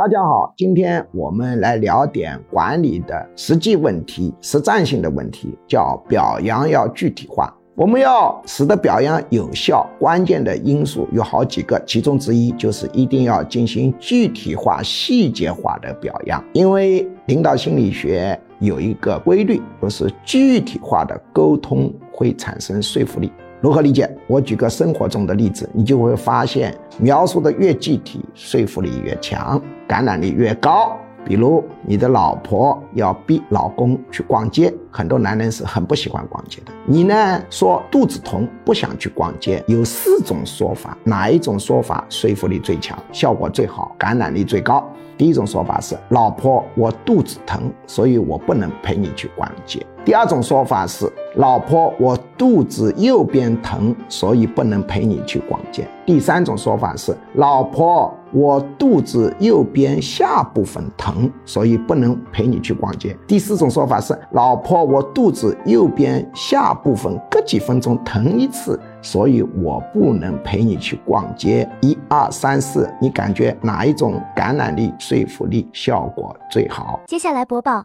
大家好，今天我们来聊点管理的实际问题、实战性的问题，叫表扬要具体化。我们要使得表扬有效，关键的因素有好几个，其中之一就是一定要进行具体化、细节化的表扬。因为领导心理学有一个规律，就是具体化的沟通会产生说服力。如何理解？我举个生活中的例子，你就会发现，描述的越具体，说服力越强，感染力越高。比如，你的老婆要逼老公去逛街，很多男人是很不喜欢逛街的。你呢，说肚子疼，不想去逛街。有四种说法，哪一种说法说服力最强，效果最好，感染力最高？第一种说法是，老婆，我肚子疼，所以我不能陪你去逛街。第二种说法是，老婆，我肚子右边疼，所以不能陪你去逛街。第三种说法是，老婆，我肚子右边下部分疼，所以不能陪你去逛街。第四种说法是，老婆，我肚子右边下部分隔几分钟疼一次，所以我不能陪你去逛街。一二三四，你感觉哪一种感染力、说服力效果最好？接下来播报。